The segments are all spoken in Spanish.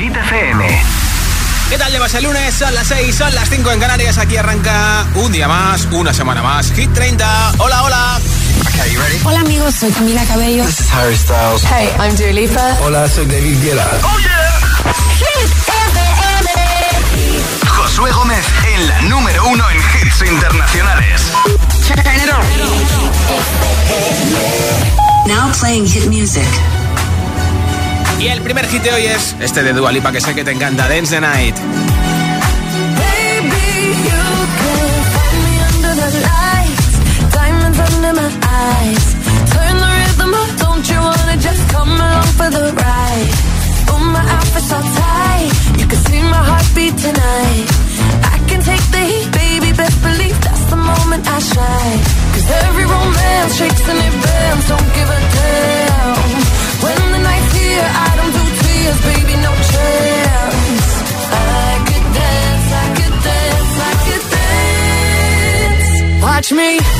Hit FM. ¿Qué tal llevas el lunes? Son las 6, son las 5 en Canarias. Aquí arranca un día más, una semana más. Hit 30. Hola, hola. Okay, you ready? Hola amigos, soy Camila Cabello. This is Harry Styles. Hey, I'm Dua Lipa. Hola, soy David Guetta. ¡Oh, yeah! Hit FM. Josué Gómez en la número uno en hits internacionales. Now playing hit music. Y el primer hit de hoy es este de Dua Lipa que sé que te encanta, Dance the Night. Cause every romance shakes it bends, don't give a damn. When the night's here, I don't do tears, baby, no chance. I could dance, I could dance, I could dance. Watch me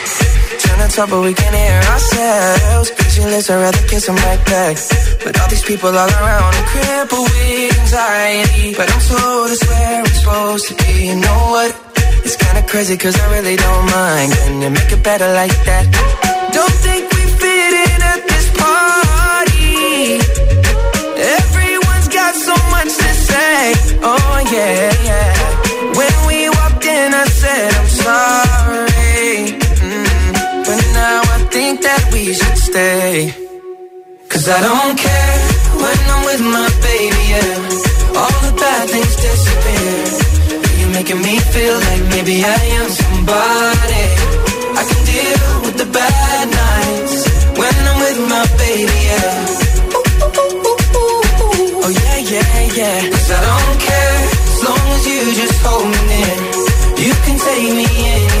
Talk but we can hear ourselves. Pictureless, I'd rather kiss them right back. But all these people all around are crippled with anxiety. But I'm told it's where I'm supposed to be. You know what? It's kinda crazy cause I really don't mind. Can you make it better like that? Don't think we fit in at this party. Everyone's got so much to say. Oh yeah, yeah. When we walked in, I said I'm sorry. That we should stay. Cause I don't care when I'm with my baby, yeah. All the bad things disappear. You're making me feel like maybe I am somebody. I can deal with the bad nights when I'm with my baby, yeah. Oh yeah, yeah, yeah. Cause I don't care as long as you just hold me near. You can take me anywhere.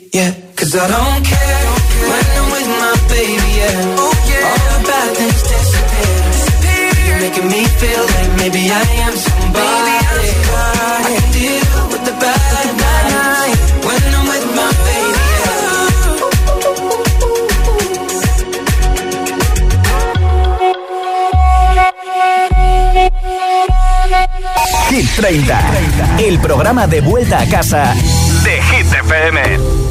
I don't care when I'm with my baby. Oh, making me feel like maybe I am somebody. I can deal with the bad nights when I'm with my baby. Hit 30, el programa de vuelta a casa de Hit FM.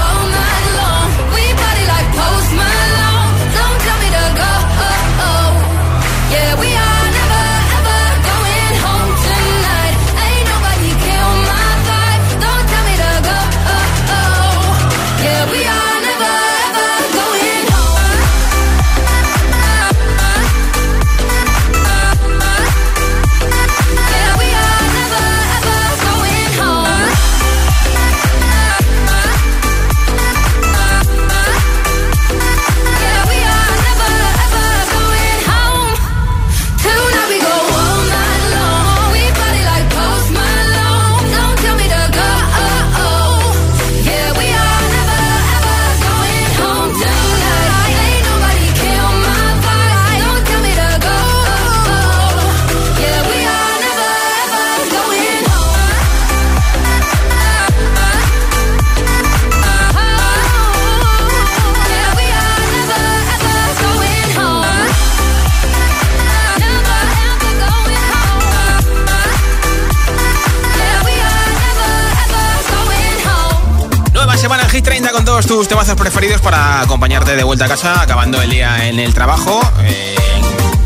30 con todos tus temazos preferidos para acompañarte de vuelta a casa, acabando el día en el trabajo. Eh,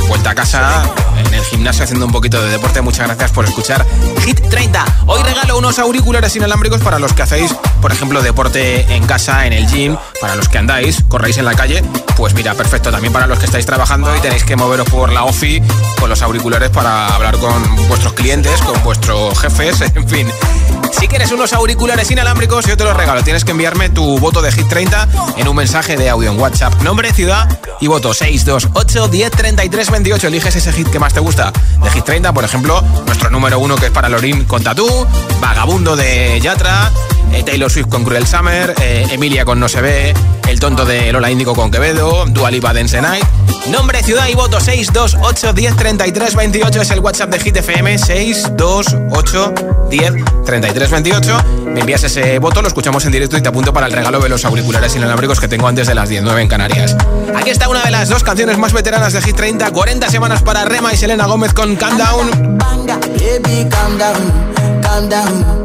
vuelta a casa, el gimnasio haciendo un poquito de deporte. Muchas gracias por escuchar Hit 30. Hoy regalo unos auriculares inalámbricos para los que hacéis, por ejemplo, deporte en casa, en el gym, para los que andáis, corréis en la calle. Pues mira, perfecto. También para los que estáis trabajando y tenéis que moveros por la OFI con los auriculares para hablar con vuestros clientes, con vuestros jefes, en fin. Si quieres unos auriculares inalámbricos, yo te los regalo. Tienes que enviarme tu voto de Hit 30 en un mensaje de audio en WhatsApp. Nombre, ciudad y voto 628 10 33 28. Eliges ese hit que más te gusta de Hit 30. Por ejemplo, nuestro número uno que es para Lorin con Tatú, Vagabundo de Yatra, eh, Taylor Swift con Cruel Summer, eh, Emilia con No se ve, El tonto de Lola Índico con Quevedo, Dua Lipa Dance Night. Nombre, ciudad y voto 628 10 33 28 es el WhatsApp de Hit FM 628 10 33 28. Me envías ese voto, lo escuchamos en directo y te apunto para el regalo de los auriculares inalámbricos que tengo antes de las 19 en Canarias. Aquí está una de las dos canciones más veteranas de Hit 30, 40 semanas para Rema y Selena Gómez con Calm Down. Baby, calm down, calm down.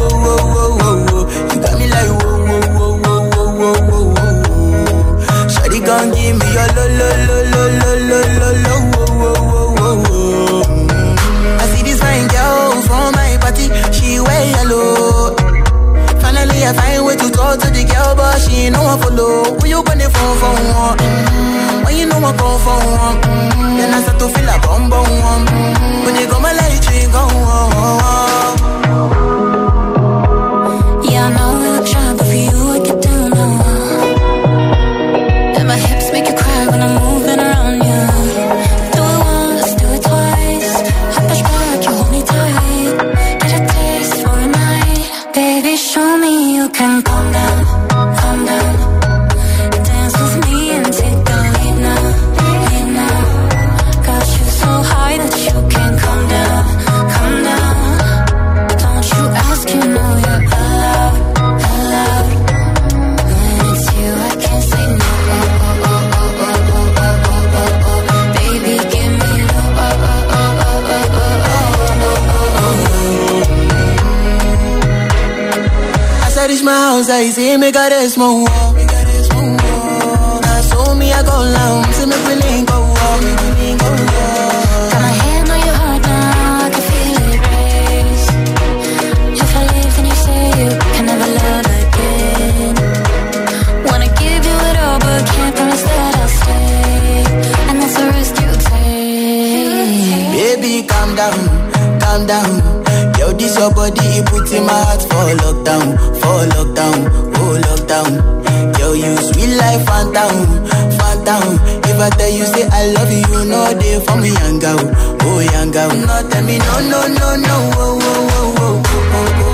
that is my no day for me young oh. No tell me no no no no, oh oh oh oh oh. oh.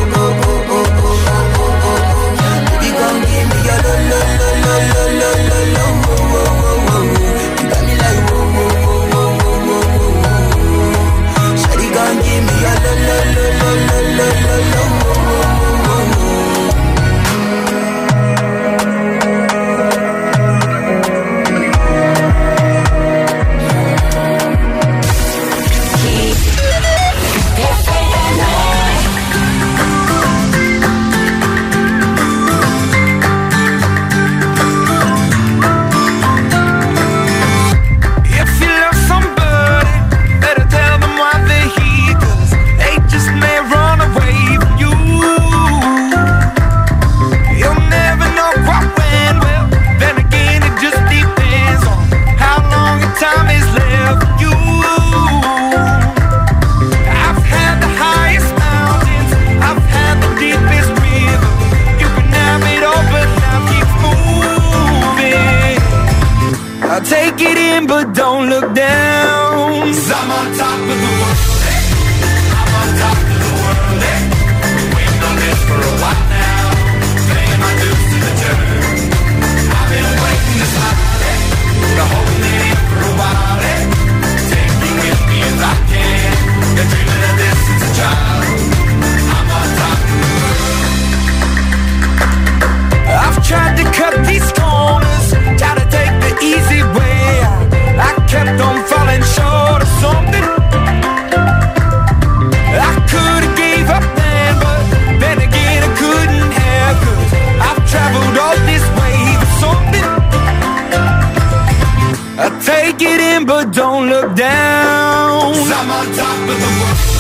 But don't look down. i I'm on top of the world.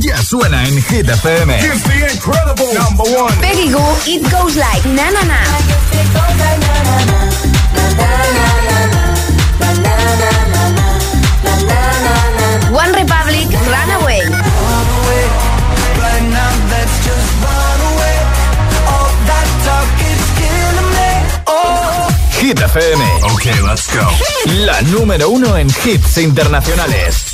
Ya suena en Hit FM. Peggy Goo, It Goes Like Na Na Na. One Republic, Runaway. Oh. Hit FM. Okay, let's go. La número uno en hits internacionales.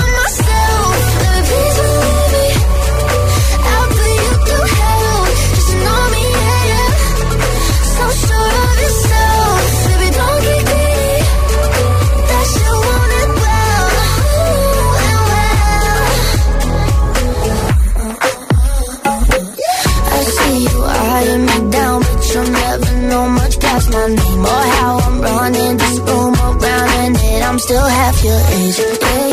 still half your age. Yeah,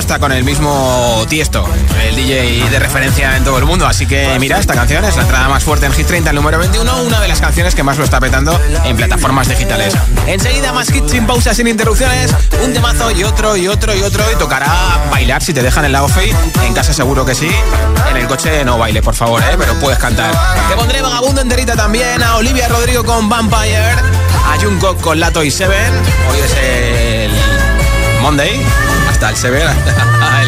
hasta con el mismo Tiesto, el DJ de referencia en todo el mundo. Así que mira, esta canción es la entrada más fuerte en Hit 30, el número 21, una de las canciones que más lo está petando en plataformas digitales. Enseguida más hits sin pausas, sin interrupciones, un temazo y otro y otro y otro y tocará bailar si te dejan el lado fake. En casa seguro que sí. En el coche no baile, por favor, ¿eh? pero puedes cantar. Te pondré vagabundo enterita también, a Olivia Rodrigo con Vampire, a Jungkook con Lato y Seven. Hoy es el Monday, hasta el Seven,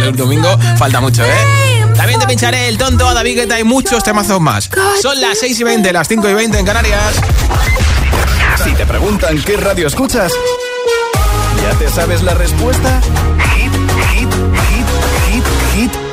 el domingo falta mucho, ¿eh? También te pincharé el tonto a David Guetta y muchos temazos más. Son las 6 y 20, las 5 y 20 en Canarias. Si te preguntan qué radio escuchas, ¿ya te sabes la respuesta?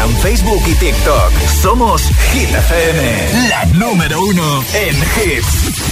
Facebook y TikTok. Somos Hit FM, la número uno en hits.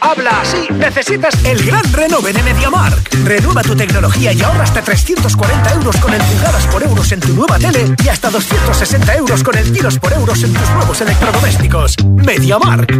habla así, necesitas el gran renove de MediaMark. Renueva tu tecnología y ahorra hasta 340 euros con el por euros en tu nueva tele y hasta 260 euros con el kilos por euros en tus nuevos electrodomésticos. MediaMark.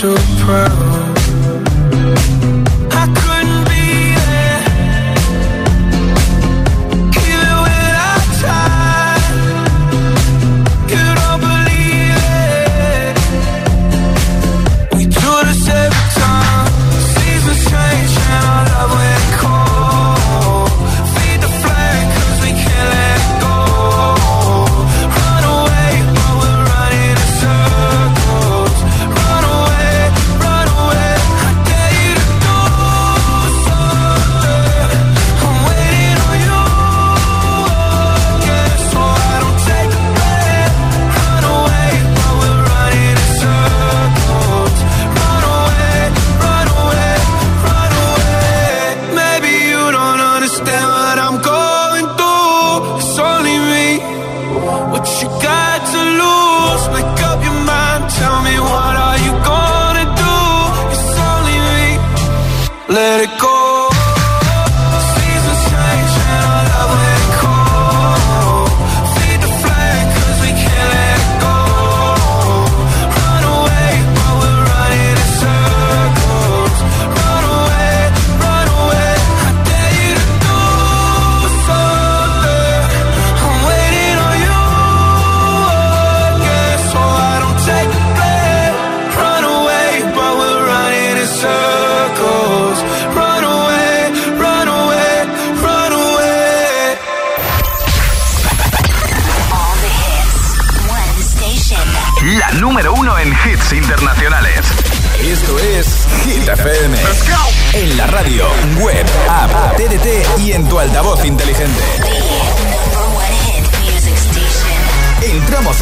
so proud.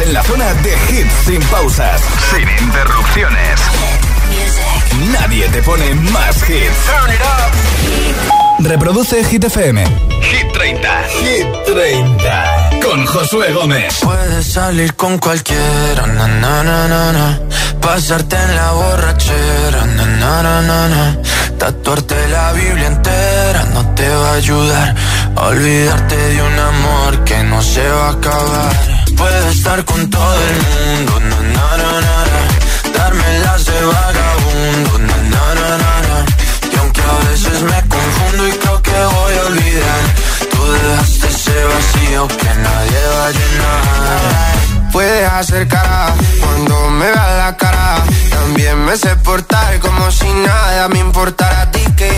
En la zona de hits sin pausas, Sin interrupciones. Nadie te pone más hits. Reproduce Hit FM. Hit 30. Hit 30. Con Josué Gómez. Puedes salir con cualquiera, na, na, na, na, na. pasarte en la borrachera, na, na, na, na, na. tatuarte la Biblia entera no te va a ayudar olvidarte de un amor que no se va a acabar. Puedes estar con todo el mundo, na, na, na, na, na. darme las de vagabundo, na, na, na, na, y aunque a veces me confundo y creo que voy a olvidar, tú dejaste ese vacío que nadie va a llenar. Puedes hacer cara cuando me veas la cara. También me sé portar como si nada me importara a ti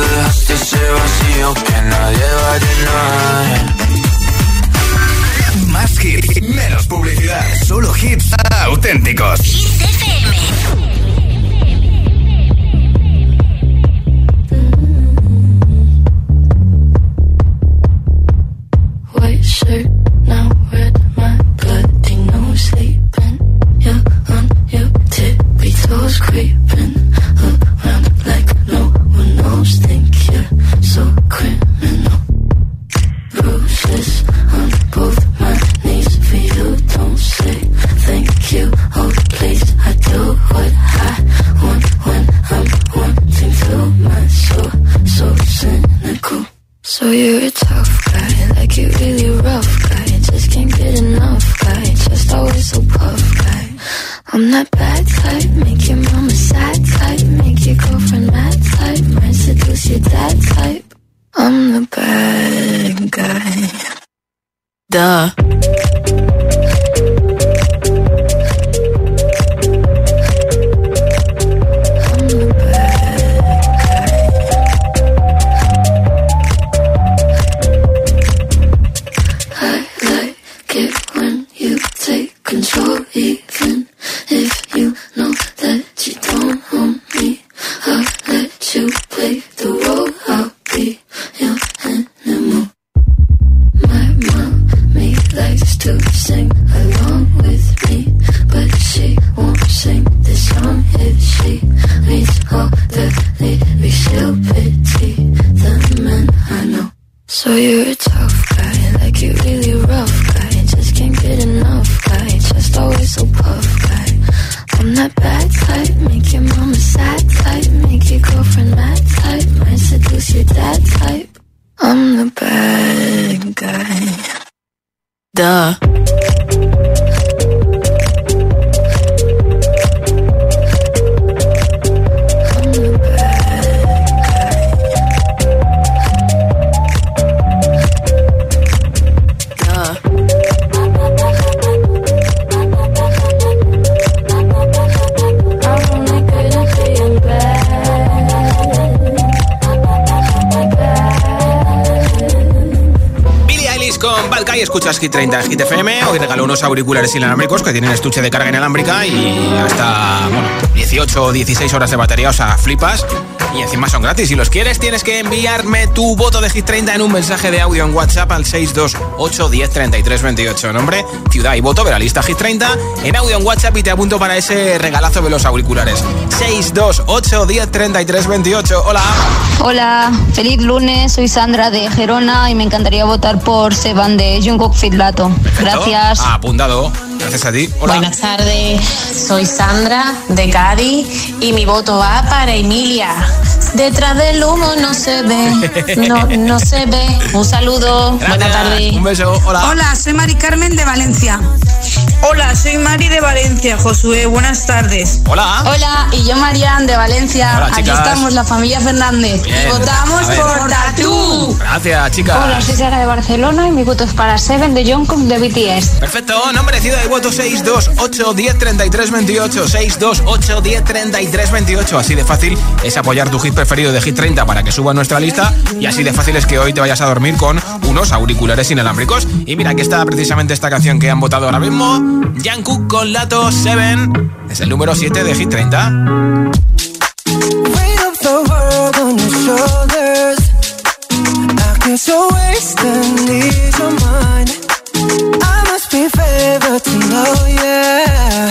dejaste ese vacío que nadie va a llenar. Más hits, menos publicidad. Solo hits auténticos. Hits FM. creeping one. Think you're so criminal. Bruises on both my knees for you. Don't say thank you. Oh, please, I do what I want when I'm wanting to. My soul, so cynical. So you're a escuchas Hit 30 en Hit FM. Hoy regalo unos auriculares inalámbricos que tienen estuche de carga inalámbrica y hasta, bueno, 18 o 16 horas de batería, o sea, flipas. Y encima son gratis. Si los quieres, tienes que enviarme tu voto de Hit 30 en un mensaje de audio en WhatsApp al 628 10 28. Nombre, ciudad y voto de la lista Hit 30 en audio en WhatsApp y te apunto para ese regalazo de los auriculares. 628 10 28. Hola. Hola, feliz lunes. Soy Sandra de Gerona y me encantaría votar por Seban de Jungkook Fitlato. Gracias. Apuntado. Gracias a ti. Hola. Buenas tardes, soy Sandra de Cádiz y mi voto va para Emilia. Detrás del humo no se ve, no, no se ve. Un saludo, buenas tardes. Un beso, hola. Hola, soy Mari Carmen de Valencia. Hola, soy Mari de Valencia, Josué, buenas tardes. Hola. Hola, y yo Marian de Valencia. Hola, Aquí chicas. estamos, la familia Fernández. Bien. Votamos por Tatú. Gracias, chicas. Hola, soy Sara de Barcelona y mi voto es para Seven de Jungkook de BTS. Perfecto, nombre, ciudad y voto 628 10 28 628 10 28 Así de fácil es apoyar tu hit preferido de Hit 30 para que suba a nuestra lista y así de fácil es que hoy te vayas a dormir con unos auriculares inalámbricos. Y mira, aquí está precisamente esta canción que han votado ahora mismo. Jungkook con Lato 7 es el número 7 de Hit 30. Weight of the world on your shoulders. I guess you're wasting ease of mine. I must be favored to know, yeah.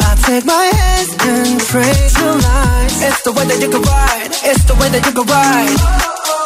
I take my hands and praise your lies. It's the way that you can ride. It's the way that you can ride.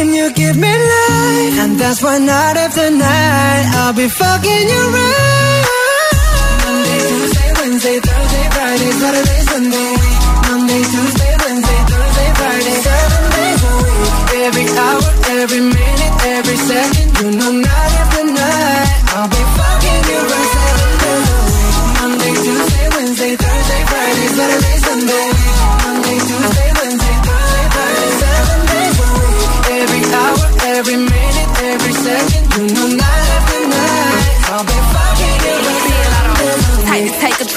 and you give me life, and that's why night after night I'll be fucking you right. Monday, Tuesday, Wednesday, Thursday, Friday, Saturday, Sunday. Monday, Tuesday, Wednesday, Thursday, Friday, seven days a week. Every hour, every minute, every second,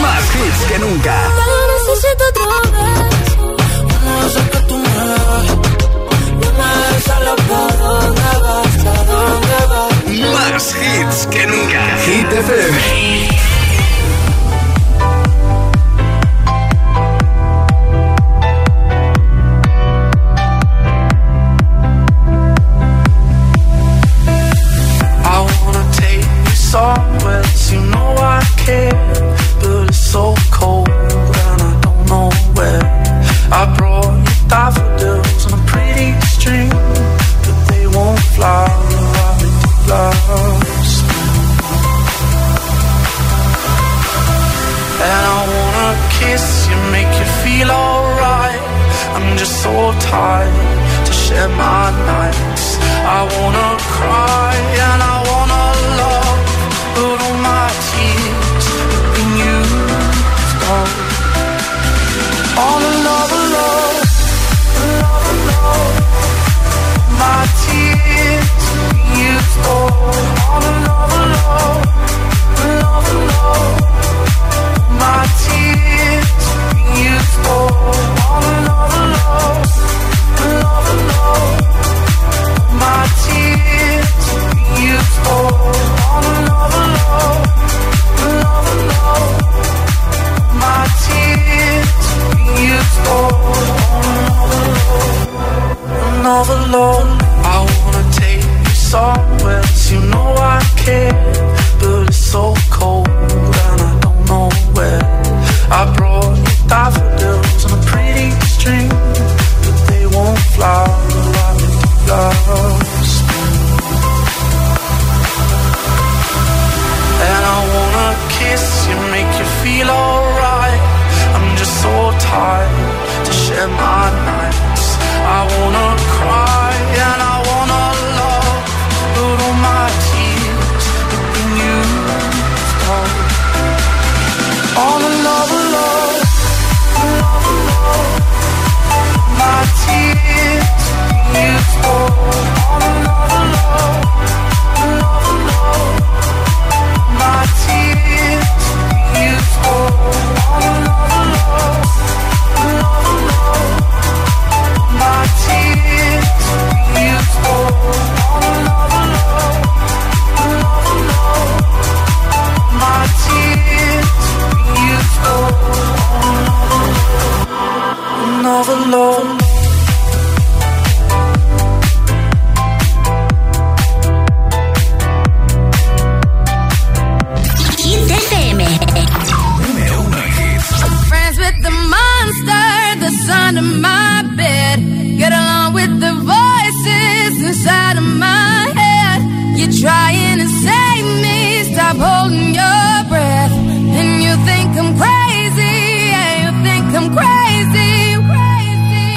Más hits que nunca. Más hits que nunca. Hit FM. make you feel alright. I'm just so tired to share my nights. I wanna cry and I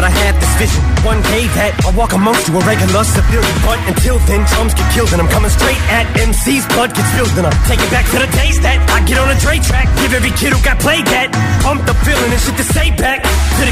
but I had this vision. One day that I'll walk amongst you, a regular civilian. But until then, drums get killed, and I'm coming straight at MC's blood gets filled, and I'm taking back to the days that I get on a Dre track. Give every kid who got played that. Pump the feeling and shit to say back to the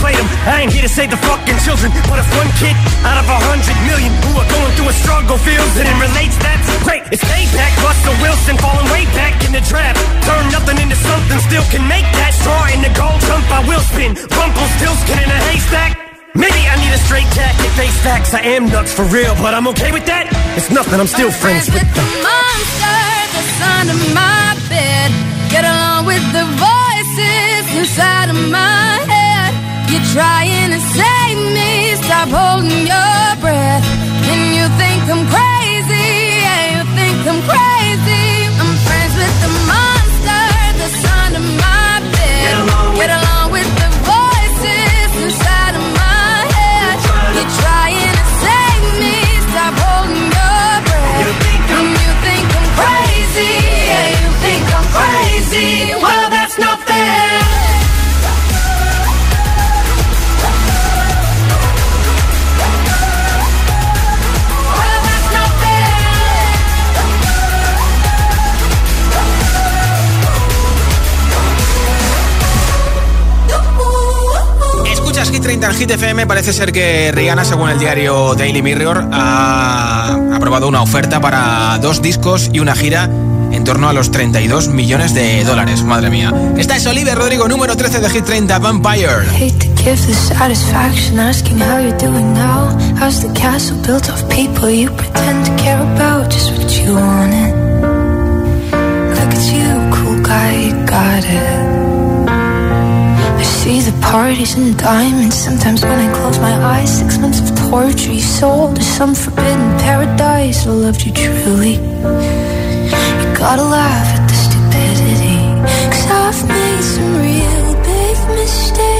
played them. I ain't here to save the fucking children, but if one kid out of a hundred million who are going through a struggle feels it and relates, that's great. It's payback. Russell Wilson falling way back in the trap. Turn nothing into something, still can make that straw in the gold jump. I will spin. Rumpelstiltskin in a haystack. Maybe I need a straight jacket, face facts. I am nuts for real, but I'm okay with that. It's nothing, I'm still friends with the monster that's under my bed. Get along with the voices inside of my. You're trying to save me, stop holding your breath. And you think I'm crazy, yeah, you think I'm crazy. I'm friends with the monster that's under my bed. Get along, with the voices inside of my head. You're trying to save me, stop holding your breath. You think I'm, and you think I'm crazy, yeah, you think I'm crazy. 30 en Hit FM. Parece ser que Rihanna, según el diario Daily Mirror, ha aprobado una oferta para dos discos y una gira en torno a los 32 millones de dólares. Madre mía. Esta es Olivia Rodrigo, número 13 de Hit 30, Vampire. Got it. I see the parties and the diamonds. Sometimes when I close my eyes, six months of torture. You sold to some forbidden paradise. I loved you truly. You gotta laugh at the stupidity. Cause I've made some real big mistakes.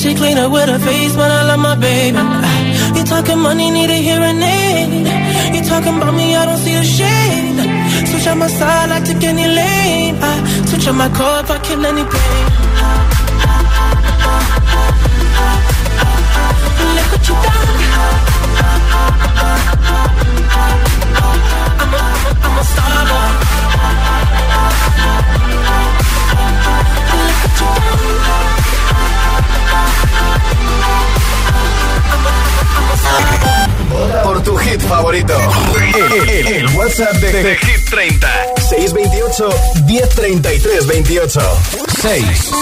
she clean up with her face, but I love my baby. Uh, you talking money, need a hearing aid. You talking about me, I don't see a shade. Switch on my side, I take any lane. I switch on my car if I kill anything. Look what you done. I'm a, I'm a star boy. Look what you done. por tu hit favorito. El, el, el, el WhatsApp de, de, Hit 30 628 1033 28 6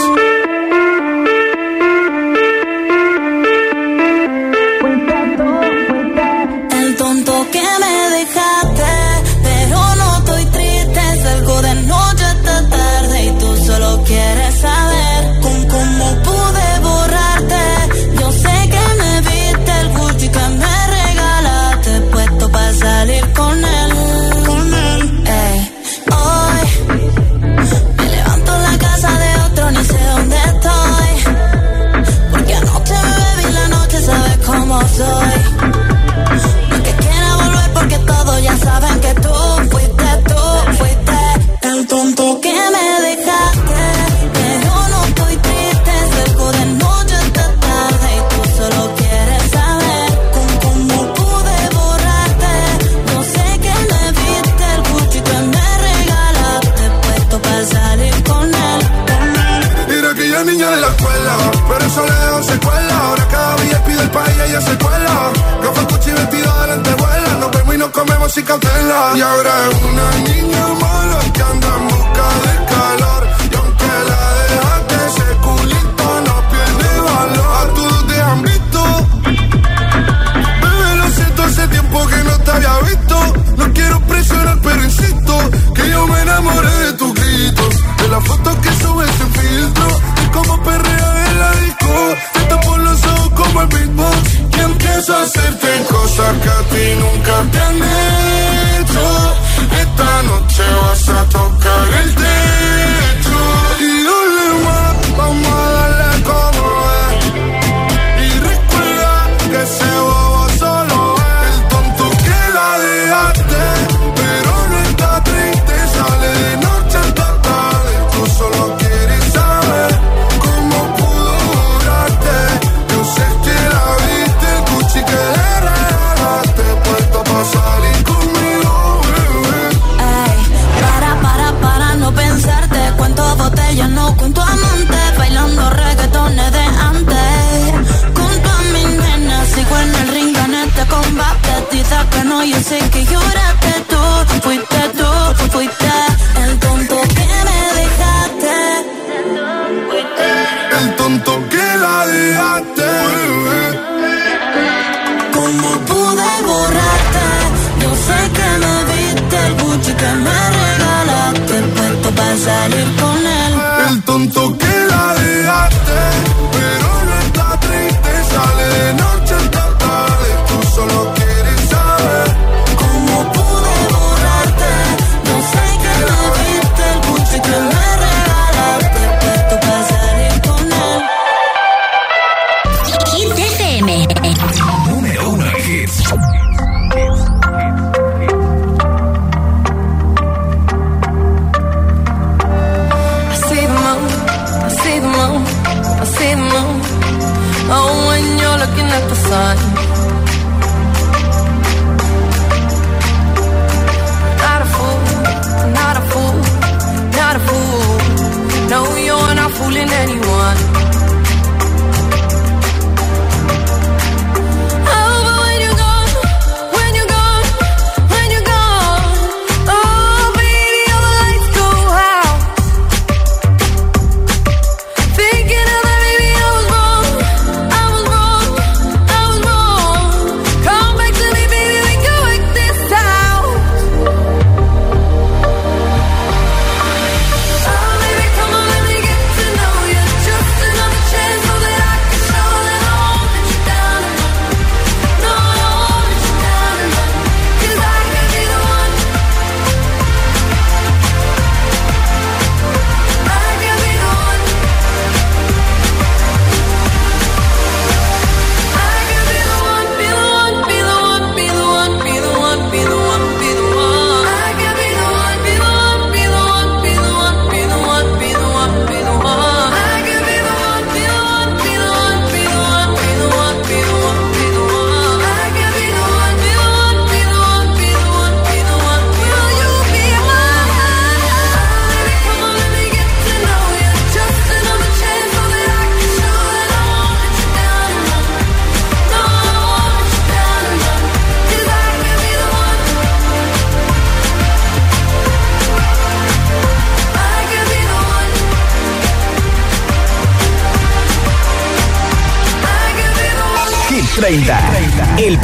ella se cuela. Ropa, cuchi, vestida de lentejuela. Nos vemos y nos comemos sin cancela. Y ahora es una niña mala que anda en busca de calor. Y aunque la dejaste, ese culito no pierde valor. A todos te han visto. Bebé, lo siento, hace tiempo que no te había visto. No quiero presionar, pero insisto. Que yo me enamoré de tus gritos. De las fotos que subes en filtro. Y como perrea en la disco como el y empiezo a hacerte cosas que a ti nunca te han hecho. Esta noche vas a tocar el tema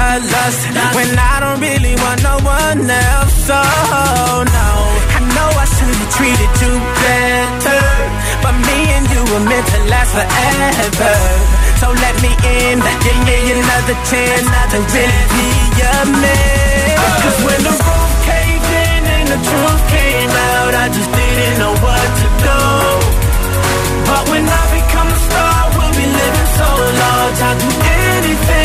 in lust when I don't really want no one else. So no, I know I should have treated you better, but me and you were meant to last forever. So let me in, give me another chance to really be your man. Cause when the roof caved in and the truth came out, I just didn't know what to do. But when I become a star, we'll be living so large. I'll do anything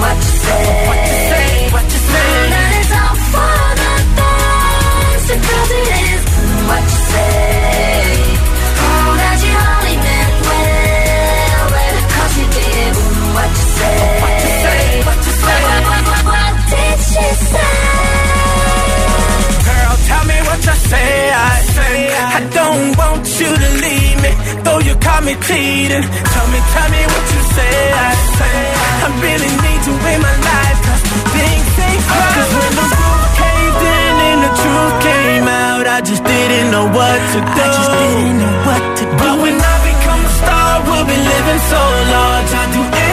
What you say? Though you caught me cheating. Tell me, tell me what you said I, I really need to win my life. Cause things ain't right Cause when the roof came in and the truth came out I just didn't know what to do. I just didn't know what to do. But when I become a star We'll be living so large. I do anything